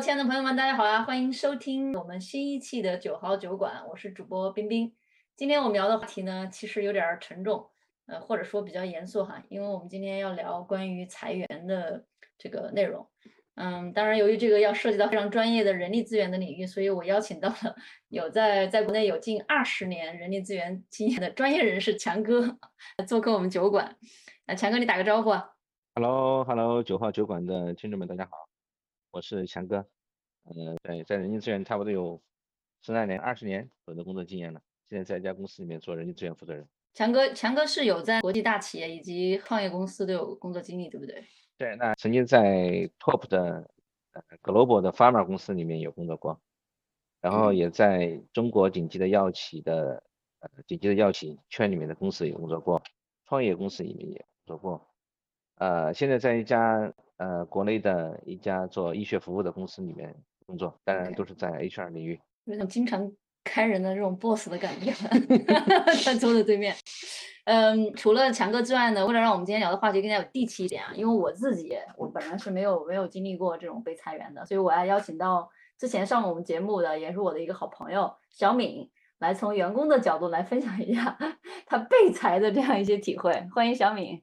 亲爱的朋友们，大家好呀！欢迎收听我们新一期的九号酒馆，我是主播冰冰。今天我们聊的话题呢，其实有点儿沉重，呃，或者说比较严肃哈，因为我们今天要聊关于裁员的这个内容。嗯，当然，由于这个要涉及到非常专业的人力资源的领域，所以我邀请到了有在在国内有近二十年人力资源经验的专业人士强哥 做客我们酒馆。那强哥，你打个招呼啊？Hello，Hello，九号酒馆的听众们，大家好。我是强哥，呃，在在人力资源差不多有十来年、二十年左右的工作经验了。现在在一家公司里面做人力资源负责人。强哥，强哥是有在国际大企业以及创业公司都有工作经历，对不对？对，那曾经在 Top 的呃 Global 的 Pharma 公司里面有工作过，然后也在中国顶级的药企的呃顶级的药企圈里面的公司有工作过，创业公司里面也工作过，呃，现在在一家。呃，国内的一家做医学服务的公司里面工作，当然都是在 HR 领域。有种经常开人的这种 boss 的感觉，在桌子对面。嗯，除了强哥之外呢，为了让我们今天聊的话题更加有地气一点啊，因为我自己我本人是没有没有经历过这种被裁员的，所以我要邀请到之前上我们节目的，也是我的一个好朋友小敏，来从员工的角度来分享一下 他被裁的这样一些体会。欢迎小敏。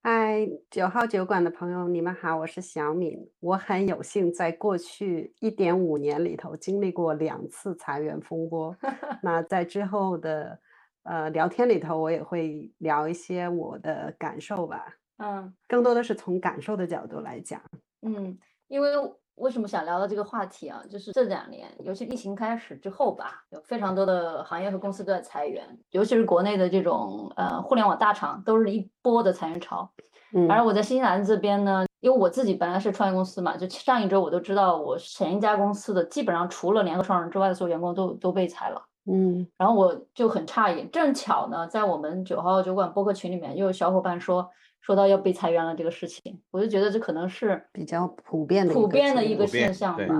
嗨，九号酒馆的朋友，你们好，我是小敏。我很有幸在过去一点五年里头经历过两次裁员风波。那在之后的呃聊天里头，我也会聊一些我的感受吧。嗯，更多的是从感受的角度来讲。嗯，因为。为什么想聊到这个话题啊？就是这两年，尤其疫情开始之后吧，有非常多的行业和公司都在裁员，尤其是国内的这种呃互联网大厂，都是一波的裁员潮。嗯而我在新西兰这边呢，因为我自己本来是创业公司嘛，就上一周我都知道，我前一家公司的基本上除了联合创始人之外的所有员工都都被裁了。嗯，然后我就很诧异，正巧呢，在我们九号酒馆播客群里面，又有小伙伴说。说到要被裁员了这个事情，我就觉得这可能是比较普遍的普遍的一个现象吧，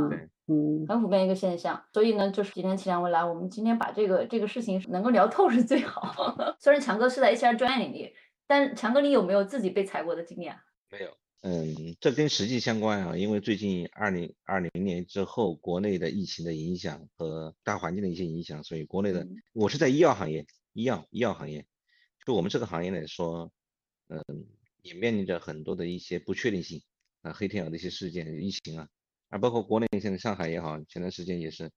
嗯，很普遍一个现象。所以呢，就是今天请两位来，我们今天把这个这个事情能够聊透是最好。虽然强哥是在 HR 专业领域，但强哥你有没有自己被裁过的经验？没有，嗯，这跟实际相关啊，因为最近二零二零年之后，国内的疫情的影响和大环境的一些影响，所以国内的我是在医药行业，医药医药行业，就我们这个行业来说，嗯。也面临着很多的一些不确定性啊，黑天鹅的一些事件、疫情啊，啊，包括国内现在上海也好，前段时间也是，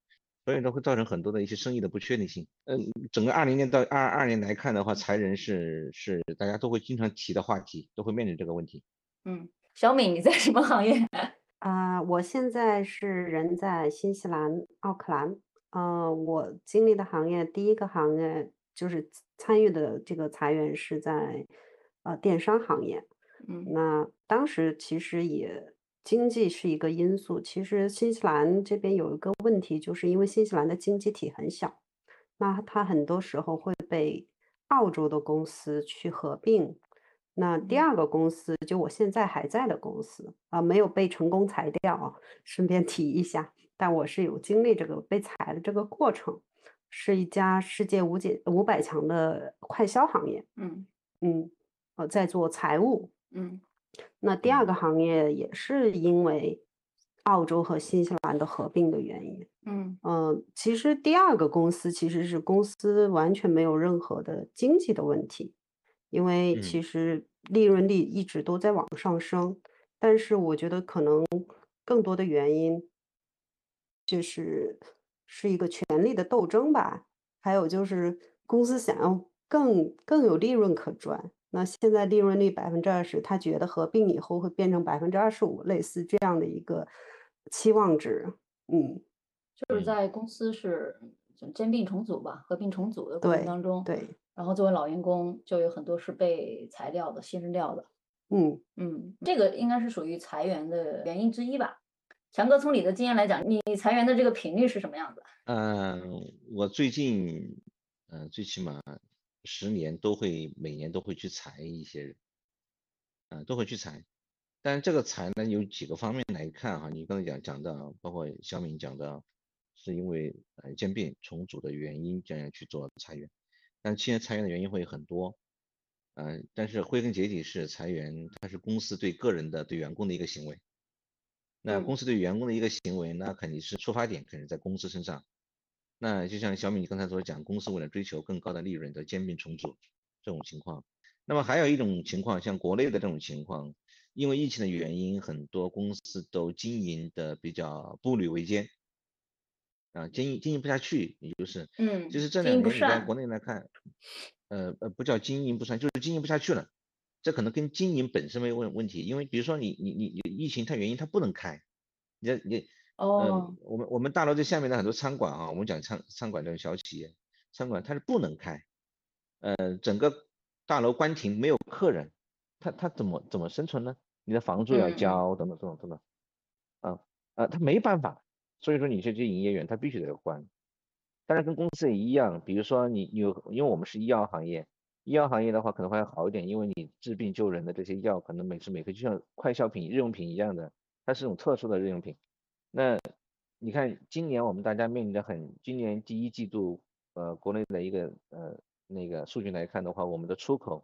所以都会造成很多的一些生意的不确定性。嗯，整个二零年到二二年来看的话，裁人是是大家都会经常提的话题，都会面临这个问题。嗯，小敏你在什么行业？啊，我现在是人在新西兰奥克兰。呃，我经历的行业第一个行业就是参与的这个裁员是在。呃，电商行业，嗯，那当时其实也经济是一个因素。其实新西兰这边有一个问题，就是因为新西兰的经济体很小，那它很多时候会被澳洲的公司去合并。那第二个公司，就我现在还在的公司啊，没有被成功裁掉啊，顺便提一下。但我是有经历这个被裁的这个过程，是一家世界五解五百强的快销行业。嗯嗯。呃，在做财务，嗯，那第二个行业也是因为澳洲和新西兰的合并的原因，嗯。呃，其实第二个公司其实是公司完全没有任何的经济的问题，因为其实利润率一直都在往上升，但是我觉得可能更多的原因就是是一个权力的斗争吧，还有就是公司想要更更有利润可赚。那现在利润率百分之二十，他觉得合并以后会变成百分之二十五，类似这样的一个期望值。嗯，就是在公司是兼并重组吧，合并重组的过程当中，对，然后作为老员工，就有很多是被裁掉的、牺牲掉的。嗯嗯，这个应该是属于裁员的原因之一吧？强哥，从你的经验来讲，你裁员的这个频率是什么样子？嗯，我最近，嗯，最起码。十年都会每年都会去裁一些人，啊，都会去裁，但是这个裁呢有几个方面来看哈，你刚才讲讲的，包括小敏讲的，是因为呃兼并重组的原因这样去做裁员，但现在裁员的原因会很多，嗯，但是归根结底是裁员，它是公司对个人的对员工的一个行为，那公司对员工的一个行为，那肯定是出发点肯定在公司身上。那就像小米你刚才所讲，公司为了追求更高的利润的兼并重组这种情况。那么还有一种情况，像国内的这种情况，因为疫情的原因，很多公司都经营的比较步履维艰，啊，经营经营不下去，也就是，嗯，就是这两年你在国内来看，呃呃，不叫经营不善，就是经营不下去了。这可能跟经营本身没有问问题，因为比如说你你你疫情它原因它不能开，你你哦，我们我们大楼这下面的很多餐馆啊，我们讲餐餐馆这种小企业，餐馆它是不能开，呃，整个大楼关停没有客人，他他怎么怎么生存呢？你的房租要交等等等等等等，啊啊，他没办法，所以说你这些营业员他必须得关，当然跟公司也一样，比如说你有因为我们是医药行业。医药行业的话可能会好一点，因为你治病救人的这些药可能每时每刻就像快消品、日用品一样的，它是种特殊的日用品。那你看今年我们大家面临的很，今年第一季度，呃，国内的一个呃那个数据来看的话，我们的出口、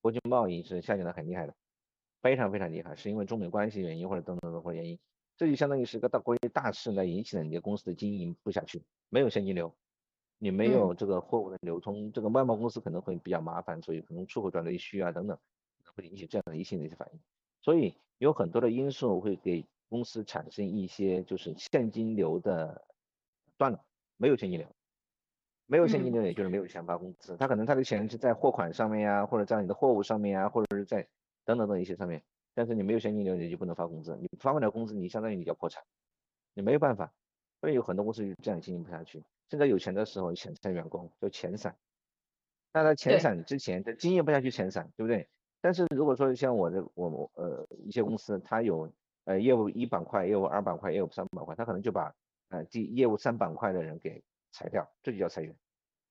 国际贸易是下降的很厉害的，非常非常厉害，是因为中美关系原因或者等等等或者原因，这就相当于是个大国际大事来引起了你的公司的经营不下去，没有现金流。你没有这个货物的流通，这个外贸公司可能会比较麻烦，所以可能出口转内需啊等等，会引起这样的一系列的反应。所以有很多的因素会给公司产生一些就是现金流的断了，没有现金流，没有现金流也就是没有钱发工资。他可能他的钱是在货款上面呀，或者在你的货物上面呀，或者是在等等等一些上面，但是你没有现金流，你就不能发工资，你发不了工资，你相当于你要破产，你没有办法。所以有很多公司就这样经营不下去。现在有钱的时候遣散员工，就遣散。那在遣散之前，他经营不下去遣散，对不对？但是如果说像我的我呃一些公司，它有呃业务一板块、业务二板块、业务三板块，他可能就把呃第业务三板块的人给裁掉，这就叫裁员。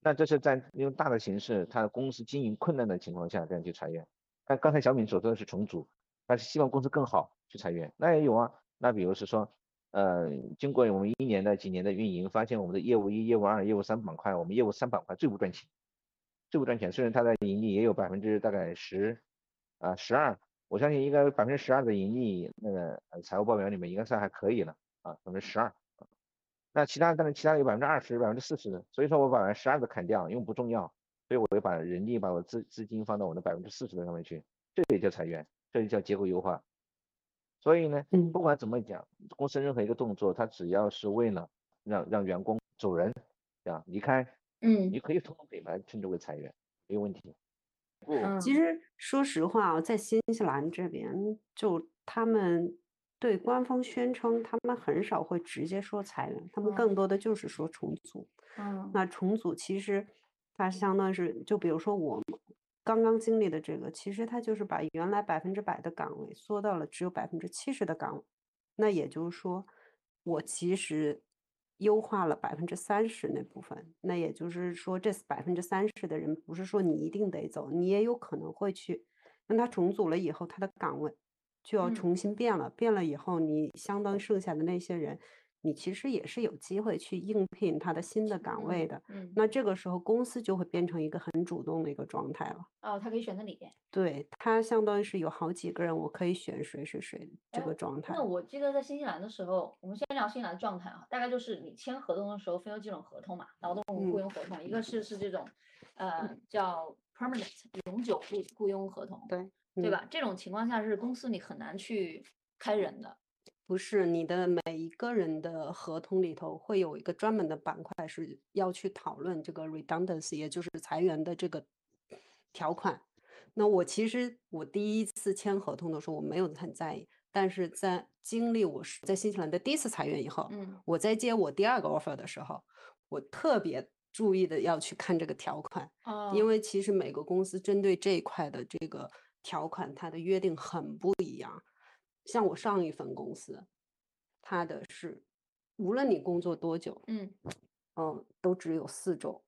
那这是在用大的形式，他公司经营困难的情况下这样去裁员。那刚才小敏所说的是重组，他是希望公司更好去裁员，那也有啊。那比如是说。呃，经过我们一年的几年的运营，发现我们的业务一、业务二、业务三板块，我们业务三板块最不赚钱，最不赚钱。虽然它的盈利也有百分之大概十啊十二，我相信应该百分之十二的盈利，那个财务报表里面应该算还可以了啊，百分之十二。那其他，但是其他有百分之二十、百分之四十的，所以说我把百分之十二的砍掉，因为不重要，所以我会把人力、把我资资金放到我的百分之四十的上面去，这也叫裁员，这就叫结构优化。所以呢，不管怎么讲，公司任何一个动作，它只要是为了让让员工走人，这样离开，嗯，你可以通过品牌称之为裁员，没有问题。嗯，其实说实话啊，在新西兰这边，就他们对官方宣称，他们很少会直接说裁员，他们更多的就是说重组。嗯，那重组其实它相当于是，就比如说我。刚刚经历的这个，其实它就是把原来百分之百的岗位缩到了只有百分之七十的岗位。那也就是说，我其实优化了百分之三十那部分。那也就是说，这百分之三十的人，不是说你一定得走，你也有可能会去。那他重组了以后，他的岗位就要重新变了。变了以后，你相当剩下的那些人。你其实也是有机会去应聘他的新的岗位的，嗯，那这个时候公司就会变成一个很主动的一个状态了。哦，他可以选择你，对他相当于是有好几个人，我可以选谁谁谁这个状态。那我记得在新西兰的时候，我们先聊新西兰的状态啊，大概就是你签合同的时候分有几种合同嘛，劳动雇佣合同，一个是是这种，呃，叫 permanent 永久雇雇佣合同，对对吧？这种情况下是公司你很难去开人的。不是你的每一个人的合同里头会有一个专门的板块是要去讨论这个 redundancy，也就是裁员的这个条款。那我其实我第一次签合同的时候我没有很在意，但是在经历我是在新西兰的第一次裁员以后，嗯，我在接我第二个 offer 的时候，我特别注意的要去看这个条款，因为其实每个公司针对这一块的这个条款，它的约定很不一样。像我上一份公司，他的是无论你工作多久，嗯嗯，都只有四周，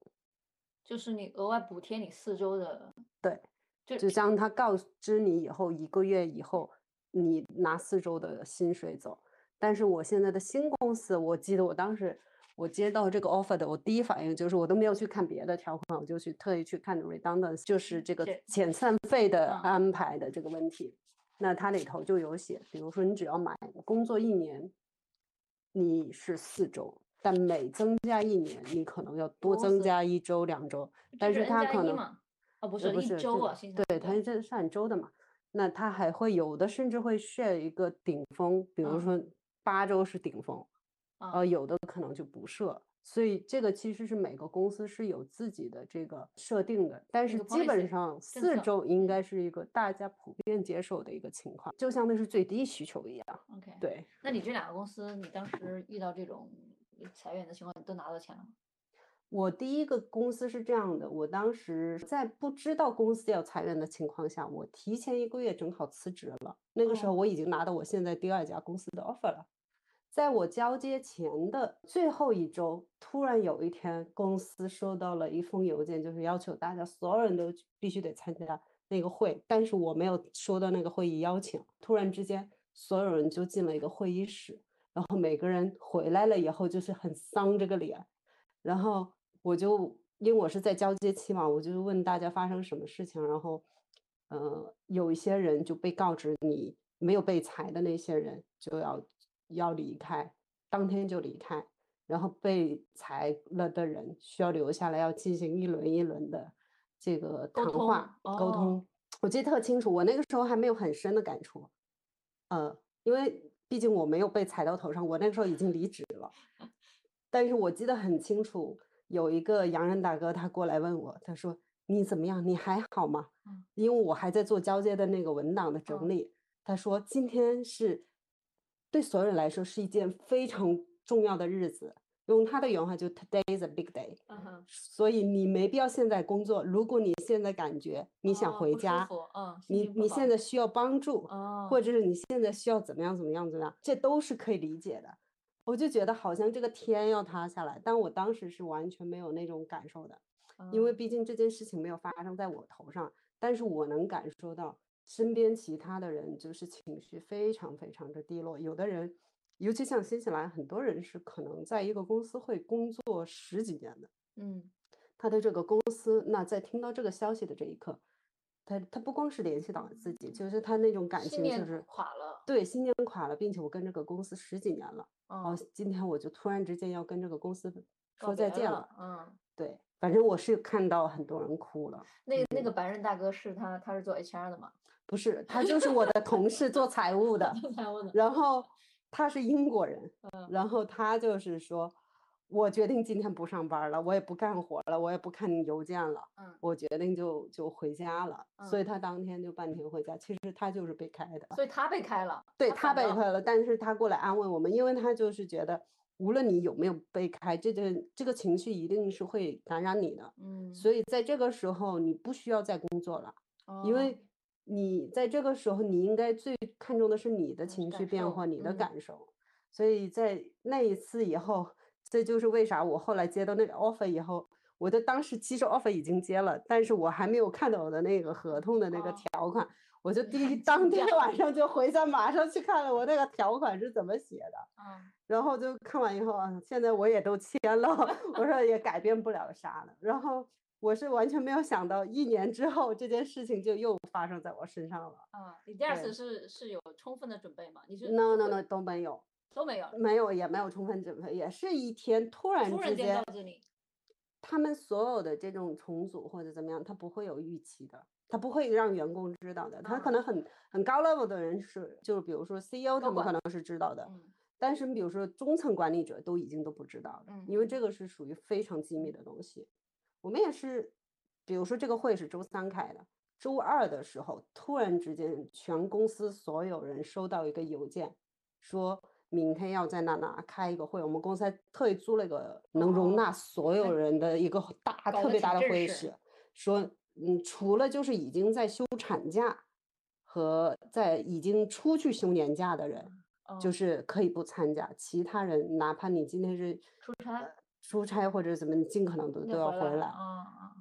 就是你额外补贴你四周的，对，就就像他告知你以后一个月以后你拿四周的薪水走。但是我现在的新公司，我记得我当时我接到这个 offer 的，我第一反应就是我都没有去看别的条款，我就去特意去看 redundant，就是这个遣散费的安排的这个问题。那它里头就有写，比如说你只要买工作一年，你是四周，但每增加一年，你可能要多增加一周两周，但是它可能一嘛，哦不呃是一不是这周啊，对，兰它是这是按周的嘛。那它还会有的甚至会 share 一个顶峰，比如嗯说八周是顶峰，啊呃，有的可能就不设。所以这个其实是每个公司是有自己的这个设定的，但是基本上四周应该是一个大家普遍接受的一个情况，就像那是最低需求一样。OK，对，那你这两个公司，你当时遇到这种裁员的情况，你都拿到钱了吗？我第一个公司是这样的，我当时在不知道公司要裁员的情况下，我提前一个月正好辞职了。那个时候哦我已经拿到我现在第二家公司的 offer 了。在我交接前的最后一周，突然有一天，公司收到了一封邮件，就是要求大家所有人都必须得参加那个会，但是我没有收到那个会议邀请。突然之间，所有人就进了一个会议室，然后每个人回来了以后就是很丧这个脸，然后我就因为我是在交接期嘛，我就问大家发生什么事情，然后，呃，有一些人就被告知你没有被裁的那些人就要要离开，当天就离开，然后被裁了的人需要留下来，要进行一轮一轮的这个谈话沟哦通。我记得特清楚，我那个时候还没有很深的感触，呃，因为毕竟我没有被裁到头上，我那个时候已经离职了。但是我记得很清楚，有一个洋人大哥他过来问我，他说：“你怎么样？你还好吗？”嗯因为我还在做交接的那个文档的整嗯理。他说：“今天是对所有人来说是一件非常重要的日子。”用他的原话就 “Today is a big day”。嗯哼，所以你没必要现在工作。如果你现在感觉你想回家，服嗯，心你你现在需要帮助，哦，或者是你现在需要怎么样怎么样怎么样，这都是可以理解的。我就觉得好像这个天要塌下来，但我当时是完全没有那种感受的，因为嗯毕竟这件事情没有发生在我头上，但是我能感受到身边其他的人就是情绪非常非常的低落，有的人，尤其像新西兰，很多人是可能在一个公司会工作十几年的。嗯。他的这个公司，那在听到这个消息的这一刻，他他不光是联系到自己，就是他那种感情就是垮了，对，信念垮了，并且我跟这个公司十几年了，哦哦，今天我就突然之间要跟这个公司说再见了，，嗯，对，反正我是看到很多人哭了，那那嗯。个白人大哥是他他是做 HR 的嘛？不是，他就是我的同事做财务的，做财务的，然后他是英国人，嗯。然后他就是说，我决定今天不上班了，我也不干活了，我也不看邮件了，嗯。我决定就就回家了，所以。嗯他当天就半天回家。其实他就是被开的，所以他被开了，对他被开了，但是他过来安慰我们，因为他就是觉得，无论你有没有被开，这个这个情绪一定是会感染你的，嗯，所以在这个时候你不需要再工作了，因哦为你在这个时候你应该最看重的是你的情绪变化，你的嗯。感受，所以在那一次以后，这就是为啥我后来接到那个 offer 以后。我的当时其实 offer 已经接了，但是我还没有看到我的那个合同的那个哦条款，我就第一 当天晚上就。回家，马上去看了我那个条款是怎么写的，嗯然后就看完以后啊，现在我也都签了，我说也改变不了啥了。然后我是完全没有想到，一年之后这件事情就又发生在我身上了。啊，你第二次是是有充分的准备吗？你是 no no no 都没有，都没有，没有也没有充分准备，也是一天突然突然间之间告知你，他们所有的这种重组或者怎么样，他不会有预期的，他不会让员工知道的。他可啊能很很高 level 的人是，就是比如说 CEO 他们可能是知道的，嗯但是比如说中层管理者都已经都不知道了，因为嗯这个是属于非常机密的东西。我们也是，比如说这个会是周三开的，周二的时候突然之间全公司所有人收到一个邮件，说明天要在哪哪开一个会，我们公司还特意租了一个能容纳所有人的一个大特别大的会议室，说嗯，除了就是已经在休产假和在已经出去休年假的人。就哦是可以不参加，其他人哪怕你今天是出差出差或者怎么，你尽可能都都要回来。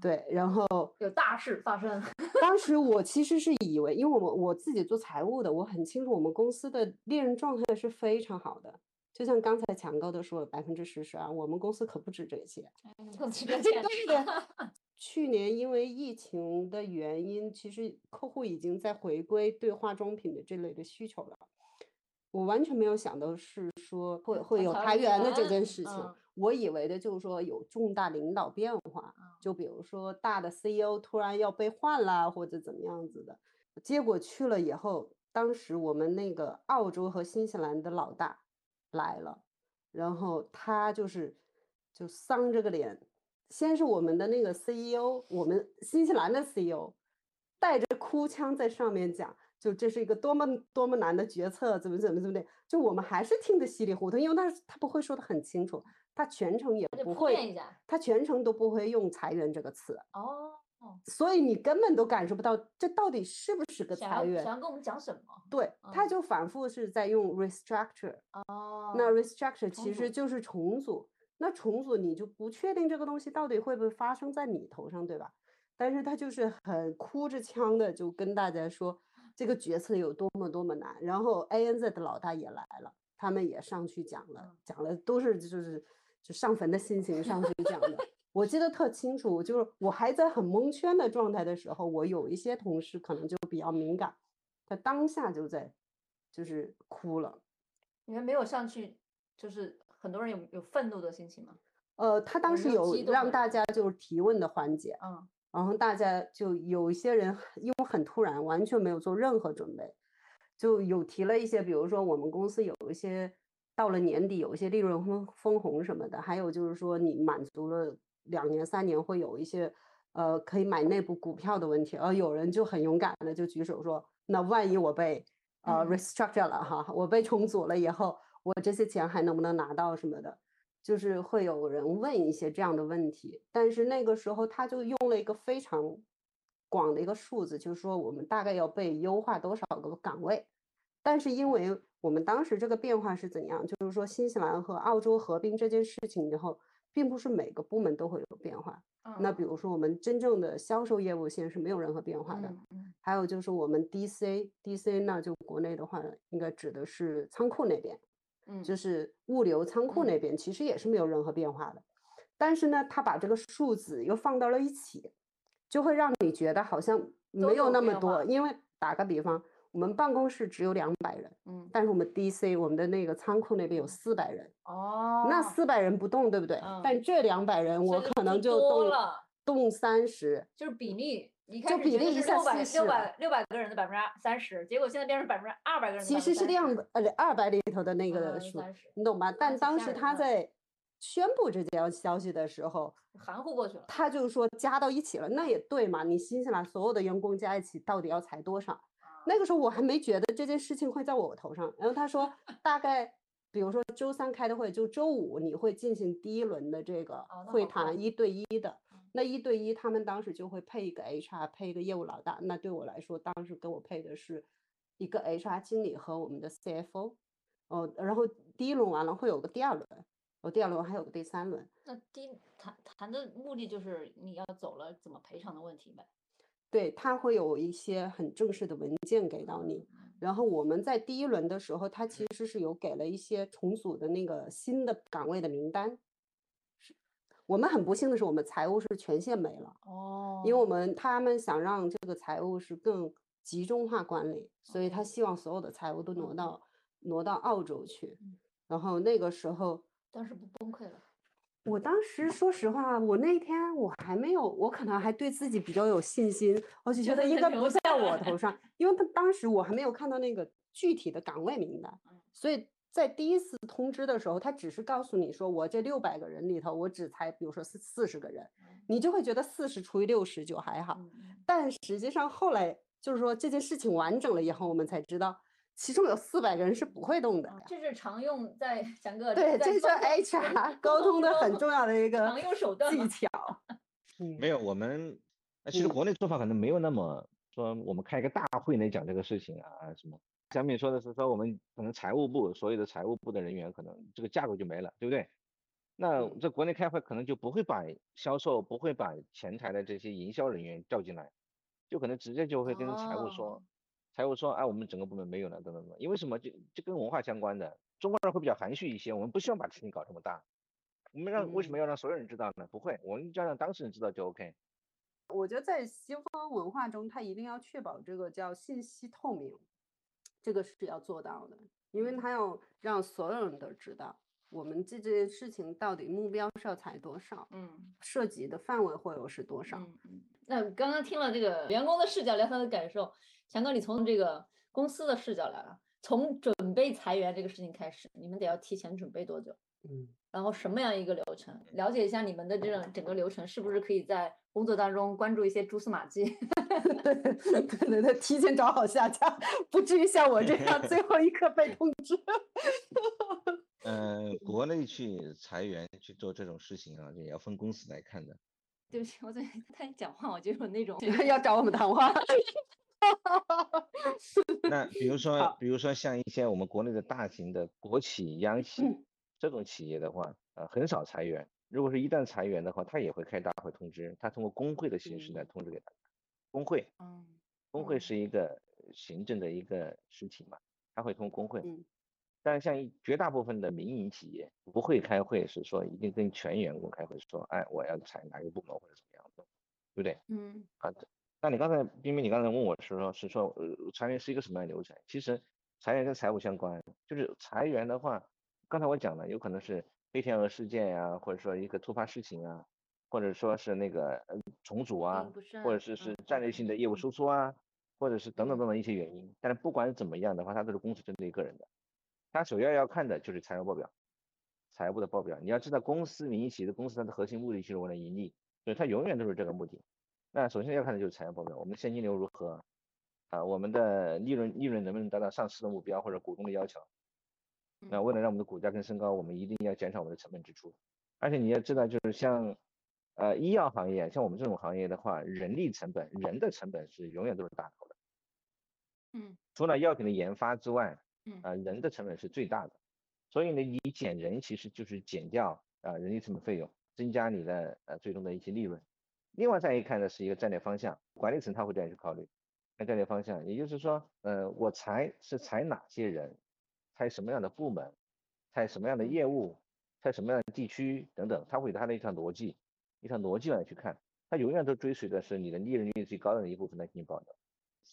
对，然后有大事发生，当时我其实是以为，因为我我自己做财务的，我很清楚我们公司的利润状态是非常好的。就像刚才强哥都说了百分之十十二，我们公司可不止这些。哎你更值钱，对 去年因为疫情的原因，其实客户已经在回归对化妆品的这类的需求了。我完全没有想到是说会会有裁员的这件事情，我以为的就是说有重大领导变化，就比如说大的 CEO 突然要被换了或者怎么样子的。结果去了以后，当时我们那个澳洲和新西兰的老大来了，然后他就是就丧着个脸，先是我们的那个 CEO，我们新西兰的 CEO 带着哭腔在上面讲。就这是一个多么多么难的决策，怎么怎么怎么的，就我们还是听得稀里糊涂，因为他他不会说的很清楚，他全程也不会，他全程都不会用裁员这个词。哦，所以你根本都感受不到这到底是不是个裁员，想要跟我们讲什么？对，他就反复是在用 restructure，哦，那 restructure 其实就是重组，那重组你就不确定这个东西到底会不会发生在你头上，对吧？但是他就是很哭着腔的就跟大家说。这个决策有多么多么难，然后 ANZ 的老大也来了，他们也上去讲了，讲了都是就是就上坟的心情上去讲的。我记得特清楚，就是我还在很蒙圈的状态的时候，我有一些同事可能就比较敏感，他当下就在就是哭了。你们没有上去，就是很多人有有愤怒的心情吗？呃，他当时有让大家就是提问的环节，嗯。然后大家就有一些人，因为很突然，完全没有做任何准备，就有提了一些，比如说我们公司有一些到了年底有一些利润分分红什么的，还有就是说你满足了两年三年会有一些呃可以买内部股票的问题，而有人就很勇敢的就举手说，那万一我被呃 restructure 了哈，我被重组了以后，我这些钱还能不能拿到什么的？就是会有人问一些这样的问题，但是那个时候他就用了一个非常广的一个数字，就是说我们大概要被优化多少个岗位。但是因为我们当时这个变化是怎样，就是说新西兰和澳洲合并这件事情以后，并不是每个部门都会有变化。那比如说我们真正的销售业务线是没有任何变化的。还有就是我们 DC，DC 那就国内的话，应该指的是仓库那边。嗯，就是物流仓库那边其实也是没有任何变化的，但是呢，他把这个数字又放到了一起，就会让你觉得好像没有那么多。因为打个比方，我们办公室只有两百人，嗯，但是我们 DC 我们的那个仓库那边有四百人，哦，那四百人不动，对不对？但这两百人我可能就动了，动三十，就是比例。就比例一下六百六百六百个人的百分之三十，结果现在变成百分之二百个人。其实是两呃二百里头的那个数，你懂吧？但当时他在宣布这条消息的时候，含糊过去了。他就说加到一起了，那也对嘛？你新西兰所有的员工加一起到底要裁多少？那个时候我还没觉得这件事情会在我头上。然后他说 大概，比如说周三开的会，就周五你会进行第一轮的这个会谈，一对一的。那一对一，他们当时就会配一个 HR，配一个业务老大。那对我来说，当时给我配的是一个 HR 经理和我们的 CFO。哦，然后第一轮完了会有个第二轮，哦，第二轮还有个第三轮。那第谈谈的目的就是你要走了怎么赔偿的问题呗？对他会有一些很正式的文件给到你。然后我们在第一轮的时候，他其实是有给了一些重组的那个新的岗位的名单。我们很不幸的是，我们财务是全线没了哦，因为我们他们想让这个财务是更集中化管理，所以他希望所有的财务都挪到挪到澳洲去。然后那个时候，当时不崩溃了。我当时说实话，我那天我还没有，我可能还对自己比较有信心，我就觉得应该不在我头上，因为他当时我还没有看到那个具体的岗位名单，所以。在第一次通知的时候，他只是告诉你说，我这六百个人里头，我只才，比如说四四十个人，你就会觉得四十除以六十就还好。但实际上后来就是说这件事情完整了以后，我们才知道，其中有四百个人是不会动的。这是常用在整个对，这是 HR 沟通的很重要的一个常用手段技巧。没有，我们其实国内做法可能没有那么说，我们开一个大会来讲这个事情啊什么。小敏说的是说我们可能财务部所有的财务部的人员可能这个架构就没了，对不对？那在国内开会可能就不会把销售不会把前台的这些营销人员叫进来，就可能直接就会跟财务说，财务说哎我们整个部门没有了等等等，因为什么？就就跟文化相关的，中国人会比较含蓄一些，我们不希望把事情搞这么大，我们让为什么要让所有人知道呢？不会，我们就要让当事人知道就 OK。我觉得在西方文化中，它一定要确保这个叫信息透明，这个是要做到的，因为它要让所有人都知道我们这件事情到底目标是要裁多少，嗯，涉及的范围会有是多少。那刚刚听了这个员工的视角聊他的感受，强哥，你从这个公司的视角来了，从准备裁员这个事情开始，你们得要提前准备多久？嗯。然后什么样一个流程？了解一下你们的这种整个流程，是不是可以在工作当中关注一些蛛丝马迹？对 对对对，提前找好下家，不至于像我这样 最后一刻被通知。嗯，国内去裁员去做这种事情啊，也要分公司来看的。对不起，我最近他一讲话我就有那种 要找我们谈话。那比如说，比如说像一些我们国内的大型的国企、央企。这种企业的话，呃，很少裁员。如果是一旦裁员的话，他也会开大会通知，他通过工会的形式来通知给大家。工会，嗯，工会是一个行政的一个实体嘛，他会通过工会。嗯。但是像绝大部分的民营企业不会开会，是说一定跟全员工开会说，哎，我要裁哪个部门或者怎么样的，对不对？嗯。好的。那你刚才冰冰，你刚才问我是说，是说呃，裁员是一个什么样的流程？其实裁员跟财务相关，就是裁员的话。刚才我讲了，有可能是黑天鹅事件呀，或者说一个突发事情啊，或者说是那个呃重组啊，或者是是战略性的业务收缩啊，或者是等等等等一些原因。但是不管怎么样的话，它都是公司针对个人的。它首要要看的就是财务报表，财务的报表。你要知道，公司民营企业的公司它的核心目的就是为了盈利，所以它永远都是这个目的。那首先要看的就是财务报表，我们的现金流如何啊？我们的利润利润能不能达到上市的目标或者股东的要求？那为了让我们的股价更升高，我们一定要减少我们的成本支出。而且你要知道，就是像呃医药行业，像我们这种行业的话，人力成本、人的成本是永远都是大头的。嗯。除了药品的研发之外，嗯，啊人的成本是最大的。所以呢，你减人其实就是减掉啊人力成本费用，增加你的呃最终的一些利润。另外再一看呢，是一个战略方向，管理层他会这样去考虑。那战略方向，也就是说，呃，我裁是裁哪些人？裁什么样的部门，裁什么样的业务，开什么样的地区等等，他会有他的一套逻辑，一套逻辑来去看，他永远都追随的是你的利润率最高的一部分来进行保留。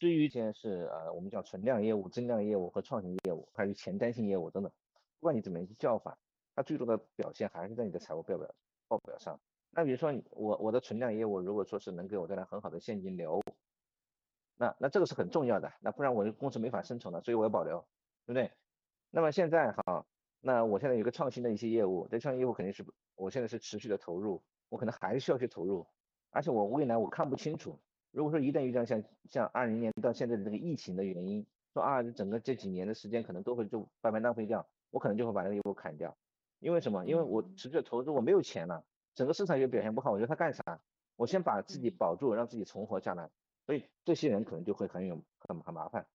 至于一些是呃我们叫存量业务、增量业务和创新业务，还有前瞻性业务等等，不管你怎么样去叫法，它最终的表现还是在你的财务报表报表上。那比如说我我的存量业务如果说是能给我带来很好的现金流，那那这个是很重要的，那不然我的公司没法生存了，所以我要保留，对不对？那么现在哈，那我现在有个创新的一些业务，这创新业务肯定是我现在是持续的投入，我可能还需要去投入，而且我未来我看不清楚，如果说一旦遇到像像二零年到现在的这个疫情的原因，说啊整个这几年的时间可能都会就白白浪费掉，我可能就会把那个业务砍掉，因为什么？因为我持续的投资，我没有钱了，整个市场又表现不好，我觉得他干啥？我先把自己保住，让自己存活下来，所以这些人可能就会很有很很麻烦，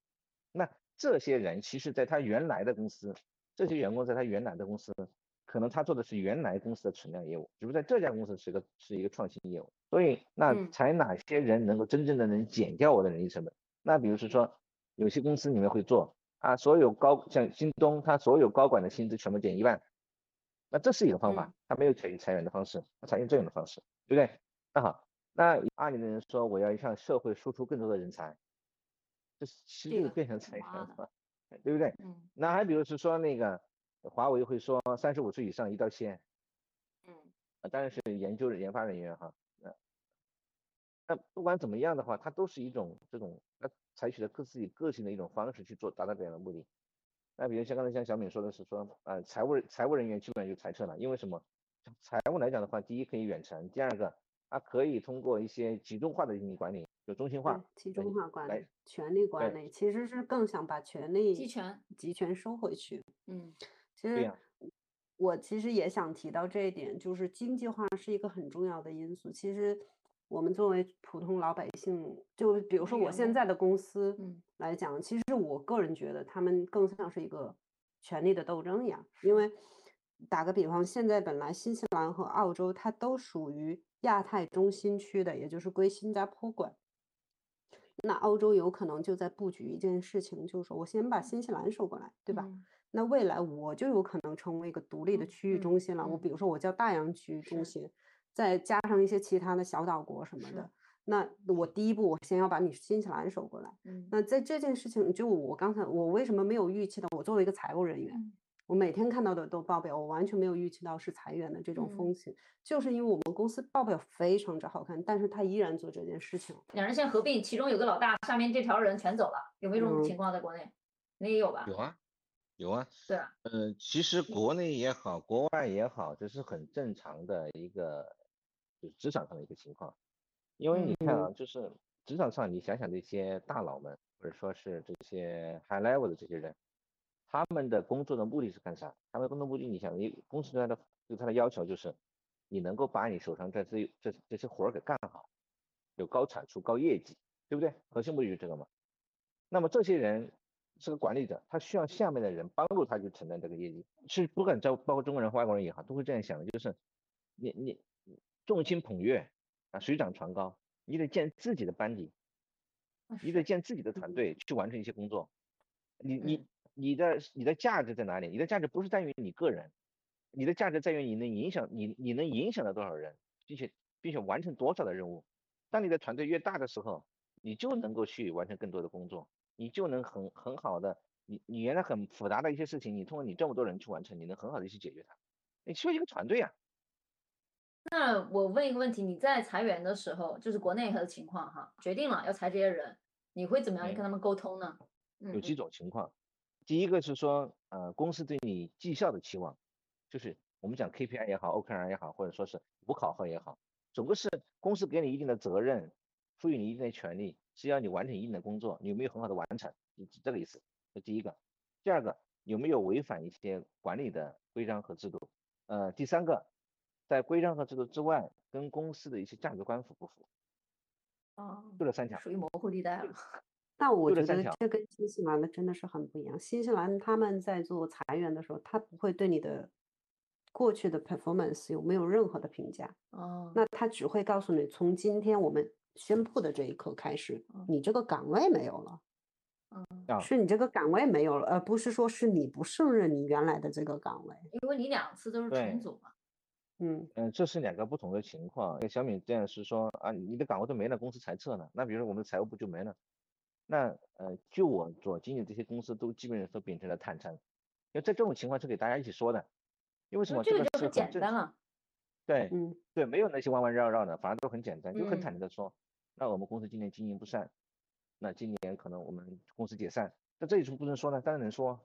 那。这些人其实，在他原来的公司，这些员工在他原来的公司，可能他做的是原来公司的存量业务，只不过在这家公司是个是一个创新业务。所以，那才哪些人能够真正的能减掉我的人力成本？那比如说，有些公司里面会做啊，所有高像京东，他所有高管的薪资全部减一万，那这是一个方法，他没有采用裁员的方式，他采用这样的方式，对不对？那好，那阿里的人说我要向社会输出更多的人才。这其实变成裁员了，对不对？嗯。那还比如是说那个华为会说三十五岁以上一刀切，嗯。啊，当然是研究研发人员哈。那那不管怎么样的话，它都是一种这种它采取的各自己个性的一种方式去做达到这样的目的。那比如像刚才像小敏说的是说，呃，财务财务人员基本上就裁撤了，因为什么？财务来讲的话，第一可以远程，第二个它可以通过一些集中化的进行管理。就中心化、集中化管理、权力管理，其实是更想把权力集权、集权收回去。嗯，其实我其实也想提到这一点，就是经济化是一个很重要的因素。其实我们作为普通老百姓，就比如说我现在的公司来讲，其实我个人觉得他们更像是一个权力的斗争一样。因为打个比方，现在本来新西兰和澳洲它都属于亚太中心区的，也就是归新加坡管。那欧洲有可能就在布局一件事情，就是说我先把新西兰收过来，对吧？那未来我就有可能成为一个独立的区域中心了。我比如说我叫大洋区域中心，再加上一些其他的小岛国什么的。那我第一步，我先要把你新西兰收过来。嗯那在这件事情，就我刚才我为什么没有预期到？我作为一个财务人员，嗯我每天看到的都报表，我完全没有预期到是裁员的这种嗯风险，就是因为我们公司报表非常之好看，但是他依然做这件事情。两人现在合并，其中有个老大，下面这条人全走了，有没有这种嗯情况在国内？你也有吧？有啊，有啊。对啊，呃，其实国内也好，国外也好，这是很正常的一个就是职场上的一个情况。因为你看啊，就是职场上，你想想这些大佬们，或者说是这些 high level 的这些人，他们的工作的目的是干啥？他们的工作目的，你想，你公司对他的对他的要求就是，你能够把你手上这这这这些活儿给干好，有高产出、高业绩，对不对？核心目的就是这个嘛。那么这些人是个管理者，他需要下面的人帮助他去承担这个业绩。是不管在包括中国人和外国人也好，都会这样想的，就是你你众星捧月啊，水涨船高，你得建自己的班底，啊你得建自己的团嗯队去完成一些工作。你你嗯你的你的价值在哪里？你的价值不是在于你个人，你的价值在于你能影响你你能影响到多少人，并且并且完成多少的任务。当你的团队越大的时候，你就能够去完成更多的工作，你就能很很好的，你你原来很复杂的一些事情，你通过你这么多人去完成，你能很好的去解决它。你需要一个团队啊，那我问一个问题，你在裁员的时候，就是国内的情况哈，决定了要裁这些人，你会怎么样跟他们沟通呢？嗯有几种情况。第一个是说，呃，公司对你绩效的期望，就是我们讲 KPI 也好，OKR 也好，或者说是不考核也好，总归是公司给你一定的责任，赋予你一定的权利，是要你完成一定的工作，你有没有很好的完成，是这个意思。这第一个。第二个，有没有违反一些管理的规章和制度？呃，第三个，在规章和制度之外，跟公司的一些价值观符不符？哦，就这三条。属于模糊地带了。但我觉得这跟新西兰的真的是很不一样。新西兰他们在做裁员的时候，他不会对你的过去的 performance 有没有任何的评价，哦，那他只会告诉你，从今天我们宣布的这一刻开始嗯，你这个岗位没有了，嗯是你这个岗位没有了，而不是说是你不胜任你原来的这个岗位。因为你两次都是重组嘛。嗯嗯，这是两个不同的情况。像小米这样是说啊，你的岗位都没了，公司裁撤了，那比如说我们的财务部就没了。那呃，就我所经历这些公司都基本上都秉承了坦诚，因为在这种情况是给大家一起说的，因为什么？这个个就是很简单了。对嗯对，没有那些弯弯绕绕的，反而都很简单，就很嗯坦诚的说，那我们公司今年经营不善，那今年可能我们公司解散，那这有什么不能说呢？当然能说，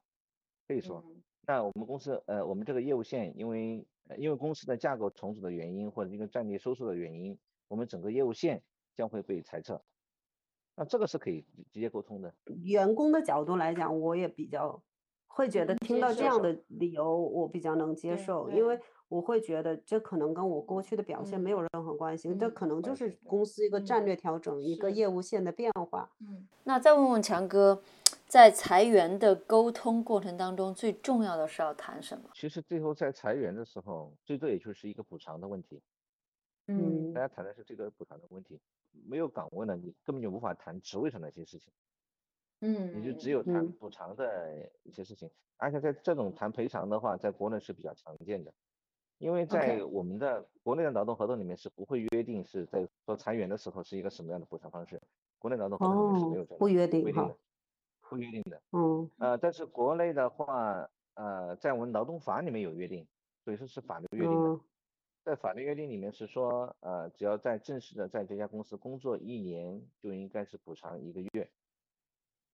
可以说。嗯那我们公司呃，我们这个业务线因为呃因为公司的架构重组的原因，或者一个战略收缩的原因，我们整个业务线将会被裁撤。那这个是可以直直接沟通的。员工的角度来讲，我也比较会觉得听到这样的理由，我比较能接受，因为我会觉得这可能跟我过去的表现没有任何关系，这嗯可能就是公司一个战嗯略调整，一个业务线的变化。嗯，那再问问强哥，在裁员的沟通过程当中，最重要的是要谈什么？其实最后在裁员的时候，最多也就是一个补偿的问题。嗯大家谈的是这个补偿的问题，没有岗位呢，你根本就无法谈职位上的一些事情。嗯，你就只有谈嗯补偿的一些事情，而且在这种谈赔偿的话，在国内是比较常见的，因为在我们的国内的劳动合同里面是不会约定是在说裁员的时候是一个什么样的补偿方式，国内劳动合同里面是没有哦这，个不约定哈规定的，，不约定的。嗯呃，但是国内的话，呃，在我们劳动法里面有约定，所以说是法律约定的。嗯在法律约定里面是说，呃，只要在正式的在这家公司工作一年，就应该是补偿一个月。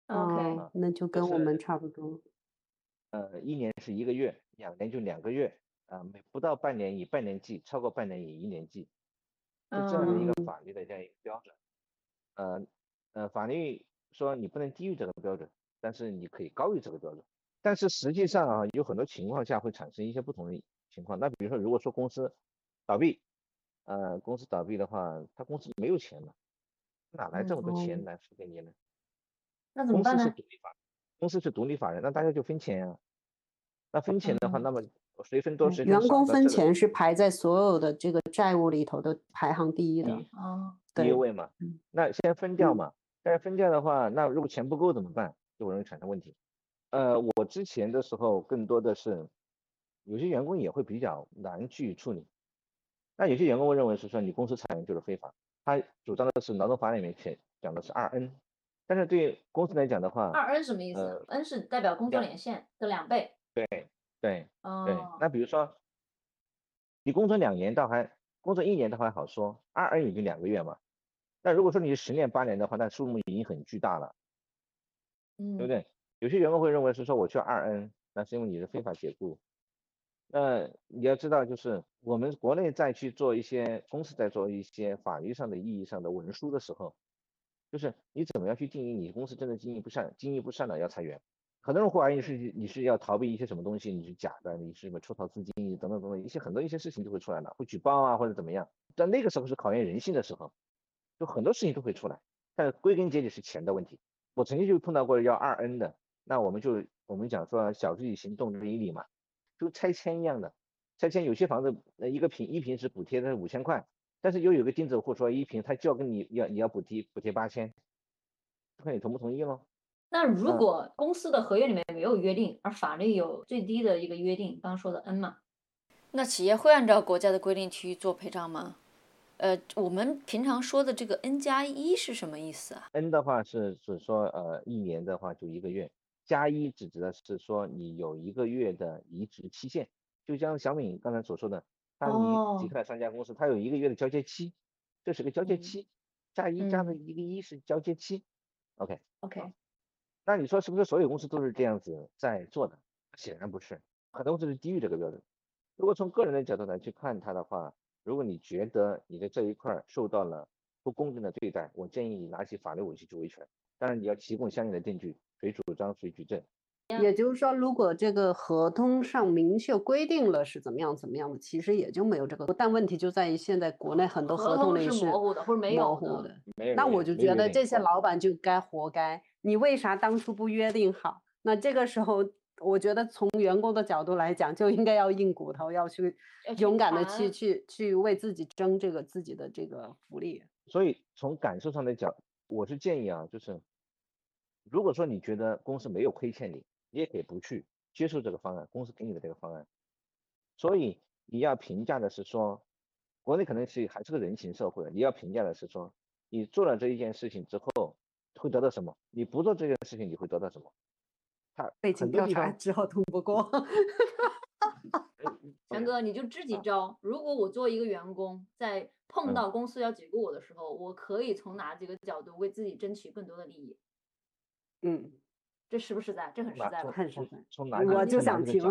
OK，哦那就跟我们差不多。呃，一年是一个月，两年就两个月，啊、每不到半年以半年计，超过半年以一年计，是这样的一个嗯法律的这样一个标准。呃呃，法律说你不能低于这个标准，但是你可以高于这个标准。但是实际上啊，有很多情况下会产生一些不同的情况。那比如说，如果说公司倒闭，呃，公司倒闭的话，他公司没有钱了，哪来这么多钱哦来付给你呢？那怎么公司是办呢？独立法，公司是独立法人，那大家就分钱啊。那分钱的话，嗯那么谁分多对谁分少？员工分钱是排在所有的这个债务里头的排行第一的。嗯哦，第一位嘛嗯，那先分掉嗯嘛。但是分价的话，那如果钱不够怎么办？就容易产生问题。呃，我之前的时候更多的是，有些员工也会比较难去处理。那有些员工会认为是说你公司裁员就是非法，他主张的是劳动法里面写讲的是二 N，但是对公司来讲的话，二 N 什么意思？N 是代表工作年限的两倍。对对对，哦，那比如说你工作两年倒还，工作一年倒还好说，二 N 也就两个月嘛。那如果说你是十年八年的话，那数目已经很巨大了，嗯，对不对？有些员工会认为是说我去二 N，那是因为你是非法解雇。那你要知道，就是我们国内在去做一些公司在做一些法律上的意义上的文书的时候，就是你怎么样去定义你公司真的经营不善，经营不善了要裁员。很多人会怀疑是你是要逃避一些什么东西，你是假的，你是什么出逃资金等等等等一些很多一些事情就会出来了，会举报啊或者怎么样。但那个时候是考验人性的时候，就很多事情都会出来。但归根结底是钱的问题。我曾经就碰到过要二 N 的，那我们就我们讲说小之以行动之以理嘛。就拆迁一样的，拆迁有些房子，呃，一个平一平是补贴的五千块，但是又有个钉子户说一平他就要跟你要你要补贴补贴八千，看你同不同意喽。那如果公司的合约里面没有约定，而法律有最低的一个约定，刚刚说的 N 嘛，那企业会按照国家的规定去做赔偿吗？呃，我们平常说的这个 N 加一是什么意思啊？N 的话是指说，呃，一年的话就一个月。加一指的是说你有一个月的移植期限，就像小敏刚才所说的，他离离开了三家公司，他有一个月的交接期，这是个交接期，加一加的一个一是交接期，OK OK，那你说是不是所有公司都是这样子在做的？显然不是，很多公司是低于这个标准。如果从个人的角度来去看它的话，如果你觉得你的这一块受到了不公正的对待，我建议你拿起法律武器去维权，当然你要提供相应的证据。谁主张谁举证，也就是说，如果这个合同上明确规定了是怎么样怎么样的，其实也就没有这个。但问题就在于现在国内很多合同里是模糊的或者没有的。那我就觉得这些老板就该活该。你为啥当初不约定好？那这个时候，我觉得从员工的角度来讲，就应该要硬骨头，要去勇敢的去去去为自己争这个自己的这个福利。所以从感受上来讲，我是建议啊，就是。如果说你觉得公司没有亏欠你，你也可以不去接受这个方案，公司给你的这个方案。所以你要评价的是说，国内可能是还是个人情社会，你要评价的是说，你做了这一件事情之后会得到什么？你不做这件事情你会得到什么？他背景调查之后通不过。强哥，你就支几招。如果我作为一个员工，在碰到公司要解雇我的时候，我可以从哪几个角度为自己争取更多的利益？嗯，这实不实在？这很实在，很实在。从哪？我就想听。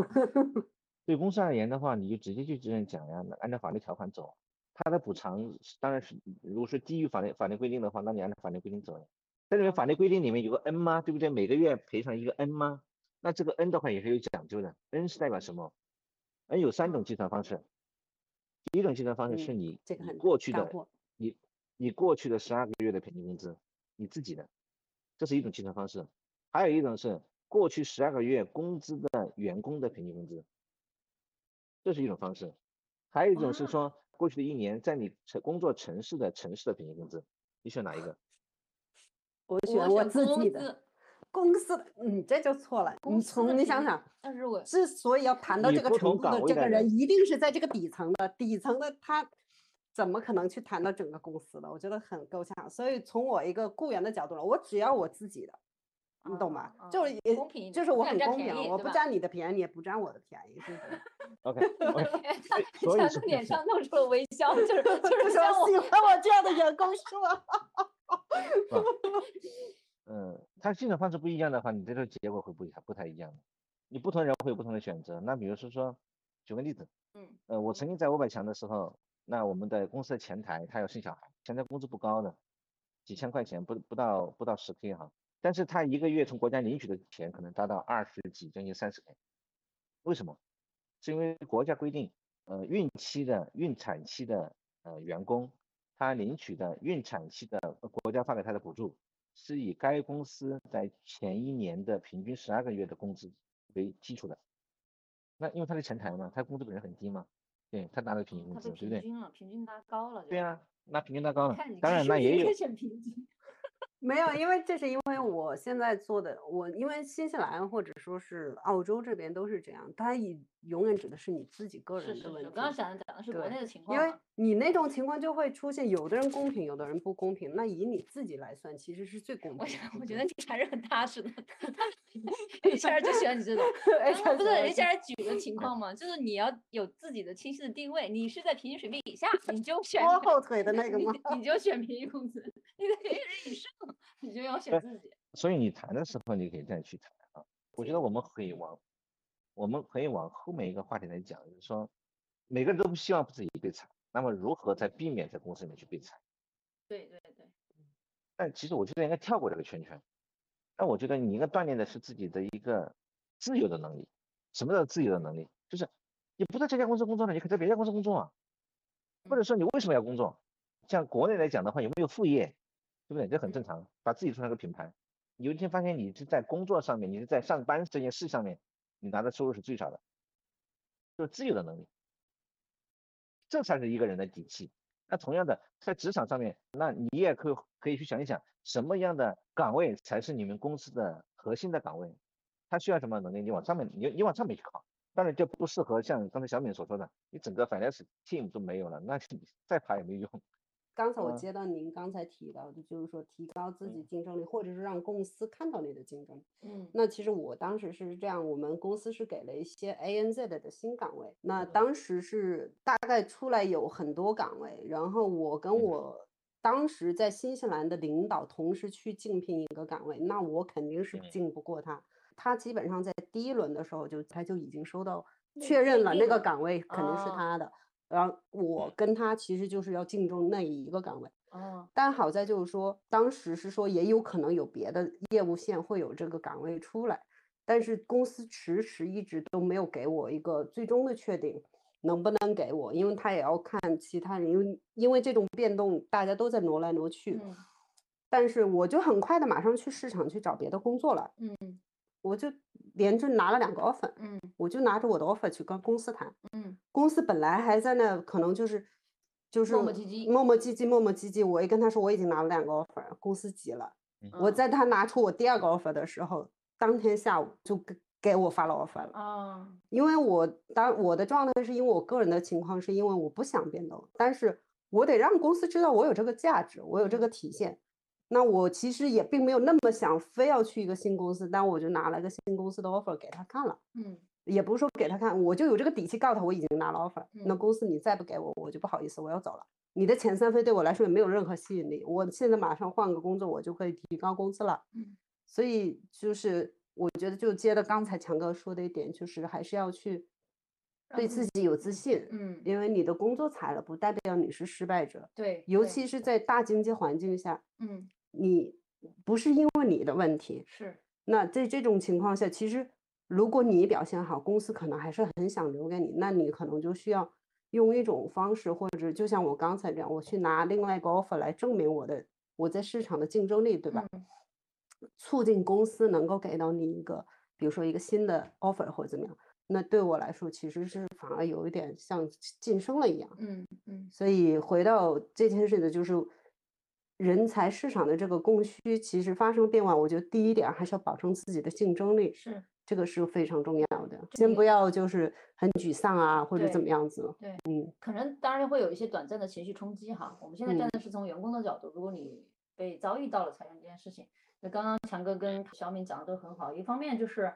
对公司而言的话，你就直接就这样讲呀，按照法律条款走。他的补偿当然是，如果是基于法律法律规定的话，那你按照法律规定走。在里面法律规定里面有个 N 吗？对不对？每个月赔偿一个 N 吗？那这个 N 的话也是有讲究的。N 是代表什么？N 有三种计算方式。第一种计算方式是你过去的你你过去的十二个月的平均工资，你自己的。这是一种计算方式，还有一种是过去十二个月工资的员工的平均工资，这是一种方式，还有一种是说过去的一年在你城工作城市的城市的平均工资，你选哪一个？我选我自己的公司的，你这就错了。你从你想想，但是我之所以要谈到这个程度的这个人，一定是在这个底层的，底层的他。怎么可能去谈到整个公司的？我觉得很够呛。所以从我一个雇员的角度来，我只要我自己的，你懂吗？就是也就是我很公平，我不占你的便宜，你也不占我的便宜，是不是？OK。他从脸上露出了微笑，就是就是喜欢我这样的员工是吗？嗯，他计算方式不一样的话，你这个结果会不不太一样的。你不同人会有不同的选择。那比如说说，举个例子，嗯，呃，我曾经在五百强的时候。那我们的公司的前台他要生小孩，前台工资不高的，几千块钱不不到不到十 K 哈，但是他一个月从国家领取的钱可能达到二十几将近三十 K，为什么？是因为国家规定，呃，孕期的孕产期的呃员工，他领取的孕产期的国家发给他的补助，是以该公司在前一年的平均十二个月的工资为基础的，那因为他是前台嘛，他工资本身很低嘛。对他拿的平均工资，对不对？平均了，平均拉高了。对啊，那平均拉高了。当然那也有。没有，因为这是因为我现在做的，我因为新西兰或者说是澳洲这边都是这样，它以永远指的是你自己个人的问题。我刚刚想讲的是国内的情况因为嘛你那种情况就会出现，有的人公平，有的人不公平。那以你自己来算，其实是最公平我的。想，我觉得你还是很踏实的。HR 就喜欢你这种，不是喜欢 HR 举的情况嘛？就是你要有自己的清晰的定位，你是在平均水平以下，你就选拖后腿的那个吗？你就选平均工资；你在平均水平以上，你就要选自己。所以你谈的时候，你可以这样去谈啊。我觉得我们可以往，我们可以往后面一个话题来讲，就是说，每个人都不希望自己被裁，那么如何在避免在公司里面去被裁？对对对，但其实我觉得应该跳过这个圈圈。那我觉得你应该锻炼的是自己的一个自由的能力。什么叫自由的能力？就是你不在这家公司工作了，你可以在别家公司工作啊。或者说你为什么要工作？像国内来讲的话，有没有副业？对不对？这很正常，把自己做成一个品牌。有一天发现你是在工作上面，你是在上班这件事上面，你拿的收入是最少的，就是自由的能力，这才是一个人的底气。那同样的，在职场上面，那你也可以可以去想一想，什么样的岗位才是你们公司的核心的岗位？他需要什么能力？你往上面，你你往上面去考。当然就不适合像刚才小敏所说的，你整个 finance team 都没有了，那你再爬也没用。刚才我嗯。接到您刚才提到的，就是说提高自己嗯。竞争力，或者是让公司看到你的竞争力。嗯。那其实我当时是这样，我们公司是给了一些 ANZ 的新岗位，那嗯。当时是大概出来有很多岗位，然后我跟嗯。我当时在新西兰的领导同时去竞聘一个岗位，那我肯定是嗯。竞不过他。他基本上在第一轮的时候就他就已经收到确认了那个岗位肯定是哦他的，然后我跟他其实就是要竞争那一个岗位。哦，但好在就是说，当时是说也有可能有别的业务线会有这个岗位出来，但是公司迟迟一直都没有给我一个最终的确定，能不能给我，因为他也要看其他人，因为因为这种变动大家都在挪来挪去，嗯。但是我就很快的马上去市场去找别的工作了，嗯我就连着拿了两个 offer，嗯我就拿着我的 offer 去跟公司谈，嗯公司本来还在那，可能就是就是磨磨唧唧磨磨唧唧，磨磨唧唧。我一跟他说我已经拿了两个 offer，公司急了。我嗯在他拿出我第二个 offer 的时候，当天下午就给给我发了 offer 了。啊因为我当我的状态是因为我个人的情况，是因为我不想变动，但是我得让公司知道我有这个价值，我有这个体现。那我其实也并没有那么想非要去一个新公司，但我就拿了个新公司的 offer 给他看了。嗯也不是说给他看，我就有这个底气告诉他我已经拿了 offer，、那嗯公司你再不给我，我就不好意思，我要走了。你的遣散费对我来说也没有任何吸引力，我现在马上换个工作，我就可以提高工资了。嗯所以就是我觉得就接着刚才强哥说的一点，就是还是要去对自己有自信，嗯。因为你的工作裁了，不代表你是失败者，对，尤其是在大经济环境下，嗯。你不是因为你的问题，是。那在这种情况下，其实如果你表现好，公司可能还是很想留给你，那你可能就需要用一种方式，或者就像我刚才这样，我去拿另外一个 offer 来证明我的我在市场的竞争力，对吧？嗯。促进公司能够给到你一个，比如说一个新的 offer 或者怎么样，那对我来说其实是反而有一点像晋升了一样。嗯嗯所以回到这件事的，就是人才市场的这个供需其实发生变化，我觉得第一点还是要保证自己的竞争力，是这个是非常重要的。先不要就是很沮丧啊，或者怎么样子。对嗯可能当然会有一些短暂的情绪冲击哈。我们现在站嗯的是从员工的角度，如果你被遭遇到了裁员这件事情，那刚刚强哥跟小敏讲的都很好。一方面就是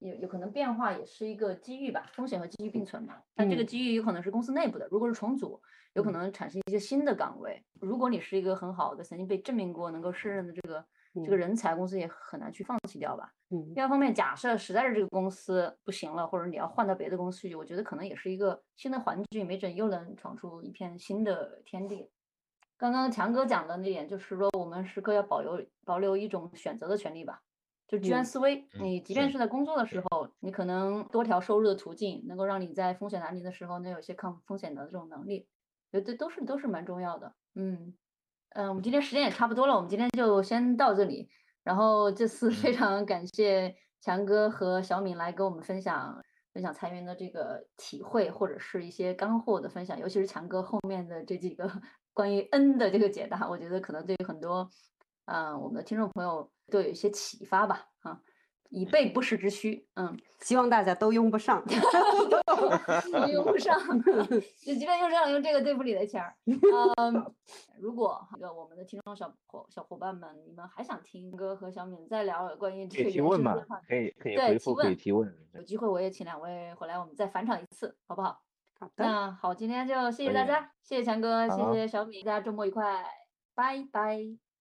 有有可能变化也是一个机遇吧，风险和机遇并存嘛。但这个嗯机遇有可能是公司内部的，如果是重组，有可嗯能产生一些新的岗位。如果你是一个很好的、曾经被证明过能够胜任的这个这个嗯人才，公司也很难去放弃掉吧。嗯第二方面，假设实在是这个公司不行了，或者你要换到别的公司去，我觉得可能也是一个新的环境，没准又能闯出一片新的天地。刚刚强哥讲的那点，就是说我们时刻要保留保留一种选择的权利吧，就居安嗯思危。嗯你即便是是在工作的时候，你可能多条收入的途径，能够让你在风险来临的时候，能有一些抗风险的这种能力，觉得都是都是蛮重要的。嗯嗯，我们今天时间也差不多了，我们今天就先到这里。然后这次非嗯常感谢强哥和小敏来跟我们分享分享裁员的这个体会，或者是一些干货的分享，尤其是强哥后面的这几个 关于 N 的这个解答，我觉得可能对于很多嗯，我们的听众朋友都有一些启发吧，啊，以备不时之需，嗯，希望大家都用不上，用不上，就即便用上用这个对付里的钱儿，嗯，如果这个我们的听众小伙小伙伴们，你们还想听哥和小敏再聊关于这可个问嘛原生的话？可以可以对提回复，可以问提问。有机会我也请两位回来，我们再返场一次，好不好？好的，那好，今天就谢谢大家，谢谢强哥，谢谢小米，大家周末愉快，拜拜。